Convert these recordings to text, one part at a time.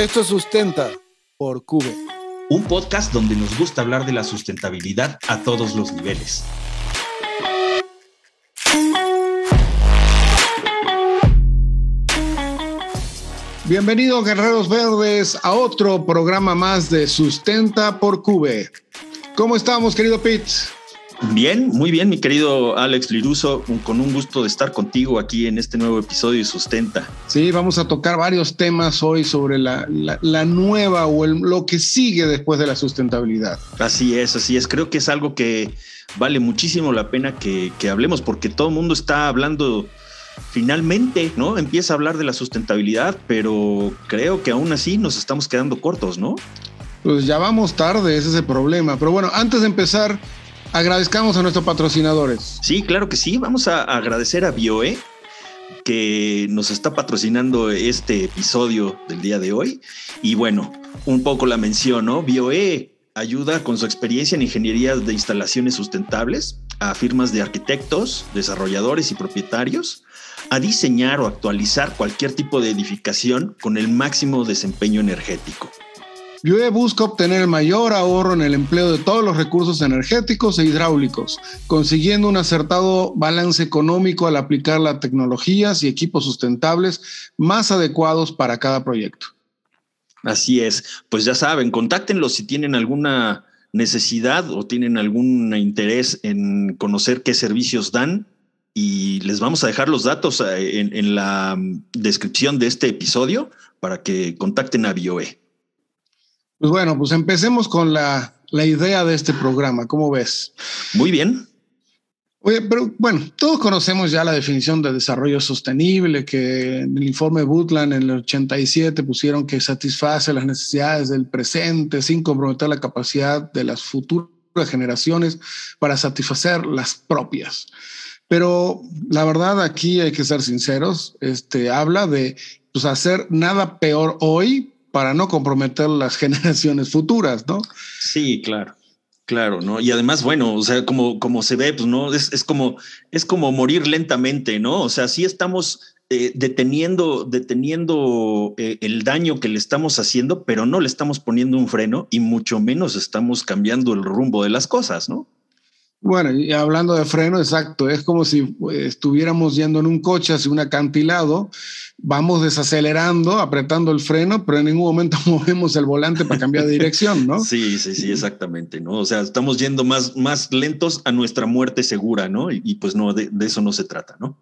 Esto Sustenta por Cube. Un podcast donde nos gusta hablar de la sustentabilidad a todos los niveles. Bienvenidos Guerreros Verdes a otro programa más de Sustenta por Cube. ¿Cómo estamos, querido Pete? Bien, muy bien, mi querido Alex Liruso, con un gusto de estar contigo aquí en este nuevo episodio de Sustenta. Sí, vamos a tocar varios temas hoy sobre la, nueva o lo que sigue después de la sustentabilidad. Así es, así es. Creo que es algo que vale muchísimo la pena que, que hablemos porque todo el mundo está hablando finalmente, ¿no? Empieza a hablar de la sustentabilidad, pero creo que aún así nos estamos quedando cortos, ¿no? Pues ya vamos tarde, ese es el problema. Pero bueno, antes de empezar, agradezcamos a nuestros patrocinadores. Sí, claro que sí. Vamos a agradecer a BioE que nos está patrocinando este episodio del día de hoy. Y bueno, un poco la mención, ¿no? BioE ayuda con su experiencia en ingeniería de instalaciones sustentables a firmas de arquitectos, desarrolladores y propietarios a diseñar o actualizar cualquier tipo de edificación con el máximo desempeño energético. BioE busca obtener el mayor ahorro en el empleo de todos los recursos energéticos e hidráulicos, consiguiendo un acertado balance económico al aplicar las tecnologías y equipos sustentables más adecuados para cada proyecto. Así es, pues ya saben, contáctenlos si tienen alguna necesidad o tienen algún interés en conocer qué servicios dan y les vamos a dejar los datos eh, en, en la descripción de este episodio para que contacten a BioE. Pues bueno, pues empecemos con la, idea de este programa. ¿Cómo ves? Muy bien. Oye, pero bueno, todos conocemos ya la definición de desarrollo sostenible, que en el informe Butland en el 87 pusieron que satisface las necesidades del presente sin comprometer la capacidad de las futuras generaciones para satisfacer las propias. Pero la verdad aquí hay que ser sinceros, este habla de pues, hacer nada peor hoy para no comprometer las generaciones futuras, ¿no? Sí, claro. Claro, ¿no? Y además, bueno, o sea, como, como se ve, pues no, es, como, es como morir lentamente, ¿no? O sea, sí estamos eh, deteniendo, deteniendo eh, el daño que le estamos haciendo, pero no le estamos poniendo un freno y mucho menos estamos cambiando el rumbo de las cosas, ¿no? Bueno, y hablando de freno, exacto, es como si pues, estuviéramos yendo en un coche hacia un acantilado, vamos desacelerando, apretando el freno, pero en ningún momento movemos el volante para cambiar de dirección, ¿no? Sí, sí, sí, exactamente, ¿no? O sea, estamos yendo más, más lentos a nuestra muerte segura, ¿no? Y, pues no, de eso no se trata, ¿no?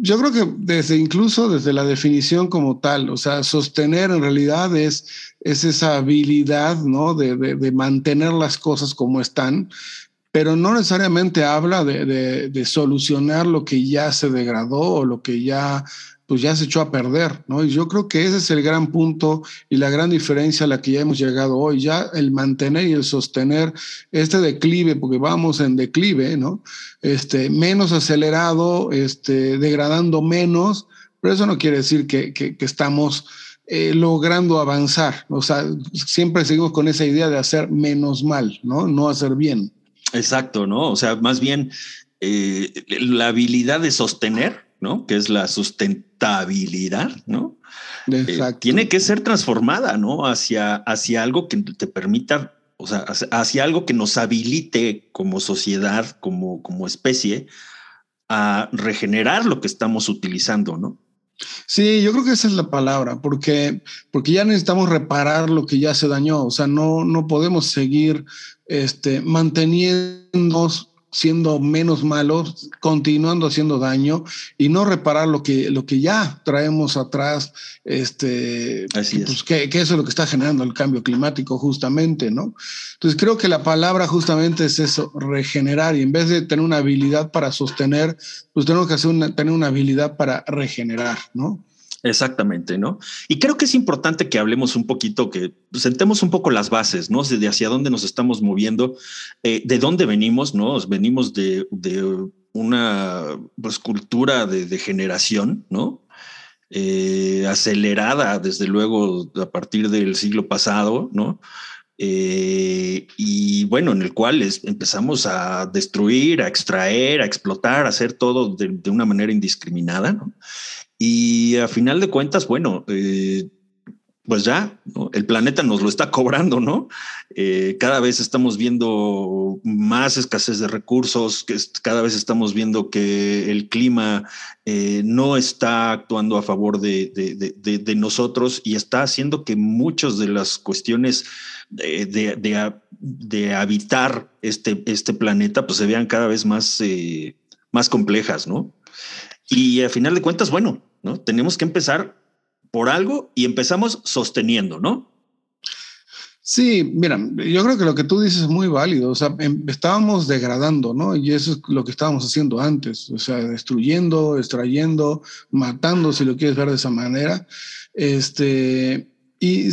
Yo creo que desde incluso desde la definición como tal, o sea, sostener en realidad es, es esa habilidad, ¿no? De, de, mantener las cosas como están, pero no necesariamente habla de, de, solucionar lo que ya se degradó o lo que ya pues ya se echó a perder, ¿no? Y yo creo que ese es el gran punto y la gran diferencia a la que ya hemos llegado hoy, ya el mantener y el sostener este declive, porque vamos en declive, ¿no? Este, menos acelerado, este, degradando menos, pero eso no quiere decir que, que, estamos eh, logrando avanzar, o sea, siempre seguimos con esa idea de hacer menos mal, ¿no? No hacer bien. Exacto, ¿no? O sea, más bien eh, la habilidad de sostener ¿no? Que es la sustentabilidad, ¿no? Eh, tiene que ser transformada, ¿no? Hacia, hacia algo que te permita, o sea, hacia algo que nos habilite como sociedad, como, como especie, a regenerar lo que estamos utilizando, ¿no? Sí, yo creo que esa es la palabra, porque, porque ya necesitamos reparar lo que ya se dañó. O sea, no, no podemos seguir este, manteniéndonos siendo menos malos, continuando haciendo daño y no reparar lo que, lo que ya traemos atrás, este, Así pues, que, eso es lo que está generando el cambio climático justamente, ¿no? Entonces creo que la palabra justamente es eso, regenerar y en vez de tener una habilidad para sostener, pues tenemos que hacer una, tener una habilidad para regenerar, ¿no? Exactamente, ¿no? Y creo que es importante que hablemos un poquito, que sentemos un poco las bases, ¿no? De hacia dónde nos estamos moviendo, eh, de dónde venimos, ¿no? Venimos de, una pues, cultura de, generación, ¿no? Eh, acelerada, desde luego, a partir del siglo pasado, ¿no? Eh, y bueno, en el cual empezamos a destruir, a extraer, a explotar, a hacer todo de, de una manera indiscriminada, ¿no? Y a final de cuentas, bueno, eh, pues ya, el planeta nos lo está cobrando, ¿no? Eh, cada vez estamos viendo más escasez de recursos, que cada vez estamos viendo que el clima eh, no está actuando a favor de, nosotros y está haciendo que muchas de las cuestiones de, habitar este, este planeta pues se vean cada vez más, más complejas, ¿no? Y a final de cuentas, bueno, ¿no? Tenemos que empezar por algo y empezamos sosteniendo, ¿no? Sí, mira, yo creo que lo que tú dices es muy válido. O sea, em, estábamos degradando, ¿no? Y eso es lo que estábamos haciendo antes. O sea, destruyendo, extrayendo, matando, si lo quieres ver de esa manera. Este, y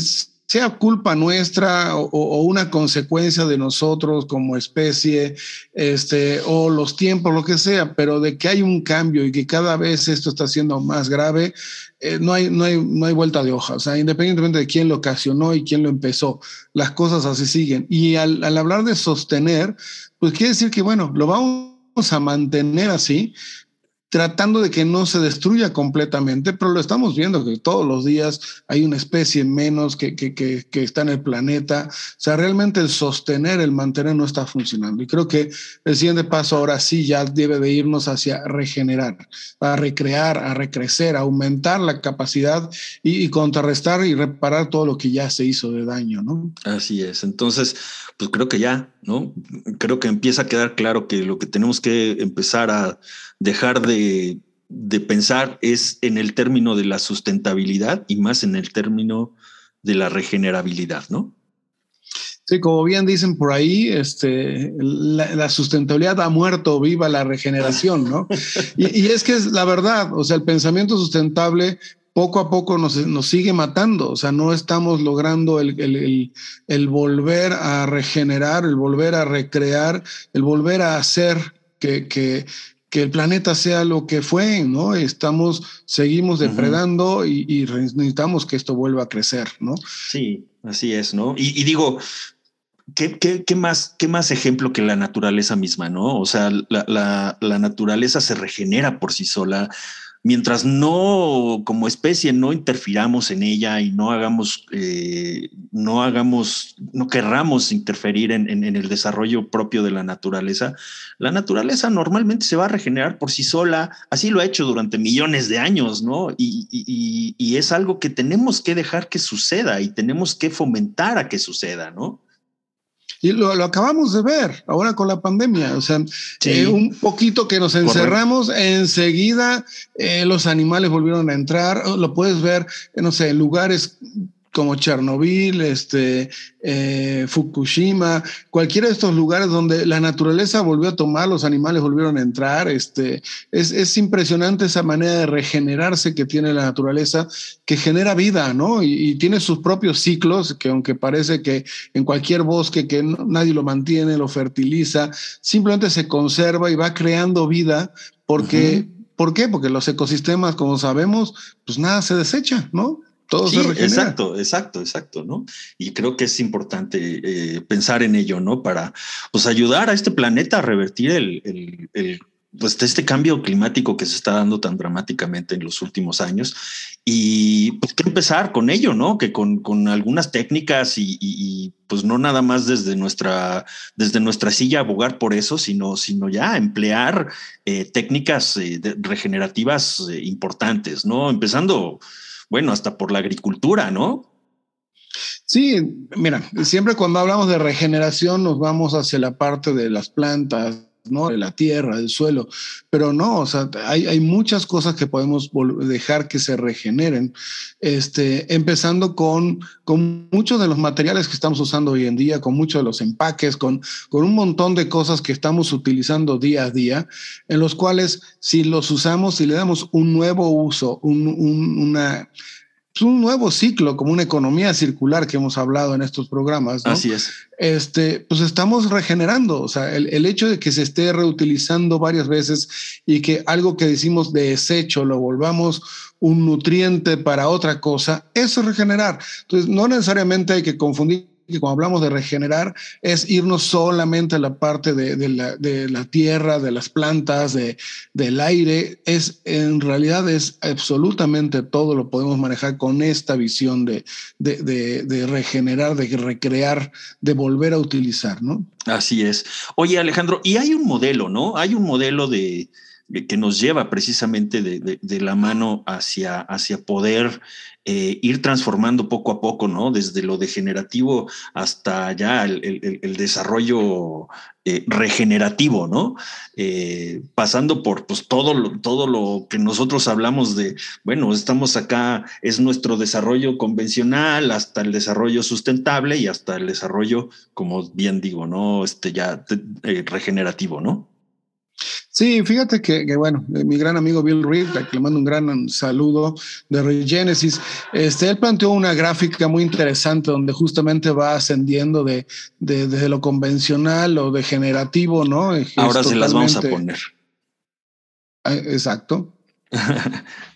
sea culpa nuestra o, una consecuencia de nosotros como especie, este, o los tiempos, lo que sea, pero de que hay un cambio y que cada vez esto está siendo más grave, eh, no, hay, no, hay, no hay vuelta de hoja. O sea, independientemente de quién lo ocasionó y quién lo empezó, las cosas así siguen. Y al, al hablar de sostener, pues quiere decir que, bueno, lo vamos a mantener así, tratando de que no se destruya completamente, pero lo estamos viendo que todos los días hay una especie menos que, que, que, está en el planeta. O sea, realmente el sostener, el mantener no está funcionando. Y creo que el siguiente paso ahora sí ya debe de irnos hacia regenerar, a recrear, a recrecer, a aumentar la capacidad y, y contrarrestar y reparar todo lo que ya se hizo de daño, ¿no? Así es. Entonces, pues creo que ya, ¿no? Creo que empieza a quedar claro que lo que tenemos que empezar a dejar de, pensar es en el término de la sustentabilidad y más en el término de la regenerabilidad, ¿no? Sí, como bien dicen por ahí, este, la, sustentabilidad ha muerto, viva la regeneración, ¿no? y, es que es la verdad, o sea, el pensamiento sustentable poco a poco nos, sigue matando, o sea, no estamos logrando el, el, volver a regenerar, el volver a recrear, el volver a hacer que, que, que el planeta sea lo que fue, ¿no? Estamos, seguimos depredando y, necesitamos que esto vuelva a crecer, ¿no? Sí, así es, ¿no? Y, digo, ¿qué, qué, más, ¿qué más ejemplo que la naturaleza misma, ¿no? O sea, la, la, la naturaleza se regenera por sí sola mientras no como especie no interfiramos en ella y no hagamos, eh, no hagamos, no querramos interferir en, el desarrollo propio de la naturaleza, la naturaleza normalmente se va a regenerar por sí sola. Así lo ha hecho durante millones de años, ¿no? Y, y es algo que tenemos que dejar que suceda y tenemos que fomentar a que suceda, ¿no? Y lo, acabamos de ver ahora con la pandemia. O sea, eh, un poquito que nos encerramos, enseguida eh, los animales volvieron a entrar. Lo puedes ver, no sé, en lugares como Chernobyl, este, eh, Fukushima, cualquiera de estos lugares donde la naturaleza volvió a tomar, los animales volvieron a entrar. Este, es, es impresionante esa manera de regenerarse que tiene la naturaleza, que genera vida, ¿no? Y, tiene sus propios ciclos, que aunque parece que en cualquier bosque que nadie lo mantiene, lo fertiliza, simplemente se conserva y va creando vida porque... ¿Por qué? Porque los ecosistemas, como sabemos, pues nada se desecha, ¿no? Todo sí, Exacto, exacto, exacto, ¿no? Y creo que es importante eh, pensar en ello, ¿no? Para pues ayudar a este planeta a revertir el, el, pues este cambio climático que se está dando tan dramáticamente en los últimos años y pues que empezar con ello, ¿no? Que con, con algunas técnicas y, pues no nada más desde nuestra, desde nuestra silla abogar por eso, sino, sino ya emplear eh, técnicas eh, regenerativas importantes, ¿no? Empezando bueno, hasta por la agricultura, ¿no? Sí, mira, siempre cuando hablamos de regeneración nos vamos hacia la parte de las plantas, ¿no? De la tierra, del suelo, pero no, o sea, hay, hay muchas cosas que podemos dejar que se regeneren, este, empezando con, con muchos de los materiales que estamos usando hoy en día, con muchos de los empaques, con, con un montón de cosas que estamos utilizando día a día, en los cuales si los usamos, si le damos un nuevo uso, un, una es un nuevo ciclo, como una economía circular que hemos hablado en estos programas. Así es. Este, pues estamos regenerando. O sea, el, el, hecho de que se esté reutilizando varias veces y que algo que decimos de desecho lo volvamos un nutriente para otra cosa, eso es regenerar. Entonces, no necesariamente hay que confundir que cuando hablamos de regenerar es irnos solamente a la parte de, la, tierra, de las plantas, de, del aire. Es en realidad es absolutamente todo lo podemos manejar con esta visión de, de, regenerar, de recrear, de volver a utilizar, ¿no? Así es. Oye, Alejandro, y hay un modelo, ¿no? Hay un modelo de que nos lleva precisamente de, la mano hacia, hacia poder eh, ir transformando poco a poco, ¿no? Desde lo degenerativo hasta ya el, desarrollo eh, regenerativo, ¿no? Eh, pasando por pues, todo, lo, todo lo que nosotros hablamos de, bueno, estamos acá, es nuestro desarrollo convencional, hasta el desarrollo sustentable y hasta el desarrollo, como bien digo, ¿no? Este ya regenerativo, ¿no? Sí, fíjate que, bueno, eh, mi gran amigo Bill Reed, que le mando un gran saludo de Regenesis, este, él planteó una gráfica muy interesante donde justamente va ascendiendo de, de, lo convencional o degenerativo, ¿no? Ahora se las vamos a poner. Ah, exacto.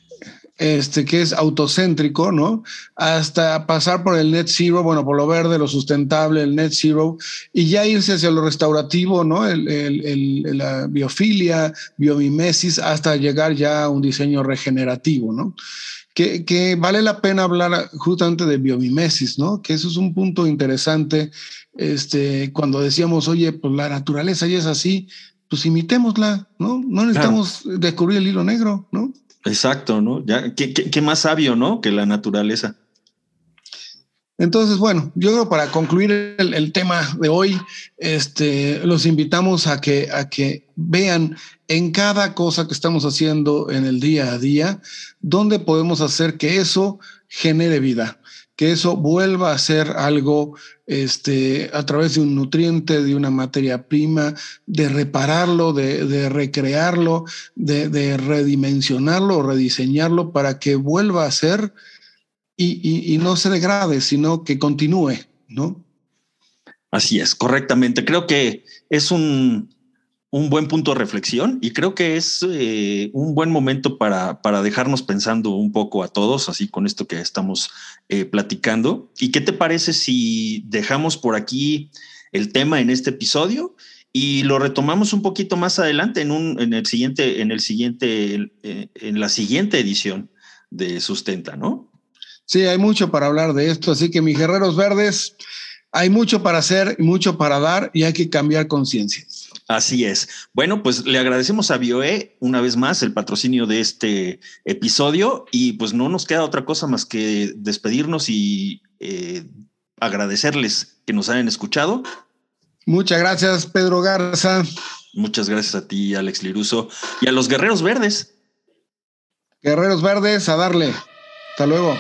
este, que es autocéntrico, ¿no? Hasta pasar por el net zero, bueno, por lo verde, lo sustentable, el net zero, y ya irse hacia lo restaurativo, ¿no? El, el, la biofilia, biomimesis, hasta llegar ya a un diseño regenerativo, ¿no? Que, que, vale la pena hablar justamente de biomimesis, ¿no? Que eso es un punto interesante. Este, cuando decíamos, oye, pues la naturaleza ya es así, pues imitémosla, ¿no? No necesitamos descubrir el hilo negro, ¿no? Exacto, ¿no? Ya, ¿qué, más sabio, ¿no? Que la naturaleza. Entonces, bueno, yo creo para concluir el, tema de hoy, este, los invitamos a que, a que vean en cada cosa que estamos haciendo en el día a día, dónde podemos hacer que eso genere vida que eso vuelva a ser algo este, a través de un nutriente, de una materia prima, de repararlo, de, recrearlo, de, redimensionarlo o rediseñarlo para que vuelva a ser y, y no se degrade, sino que continúe, ¿no? Así es, correctamente. Creo que es un, un buen punto de reflexión y creo que es eh, un buen momento para, para, dejarnos pensando un poco a todos, así con esto que estamos eh, platicando. ¿Y qué te parece si dejamos por aquí el tema en este episodio y lo retomamos un poquito más adelante en, un, en el siguiente, en el siguiente, eh, en la siguiente edición de Sustenta, ¿no? Sí, hay mucho para hablar de esto, así que mis guerreros verdes, hay mucho para hacer y mucho para dar y hay que cambiar conciencia. Así es. Bueno, pues le agradecemos a BioE una vez más el patrocinio de este episodio y pues no nos queda otra cosa más que despedirnos y eh, agradecerles que nos hayan escuchado. Muchas gracias, Pedro Garza. Muchas gracias a ti, Alex Liruso, y a los Guerreros Verdes. Guerreros Verdes, a darle. Hasta luego.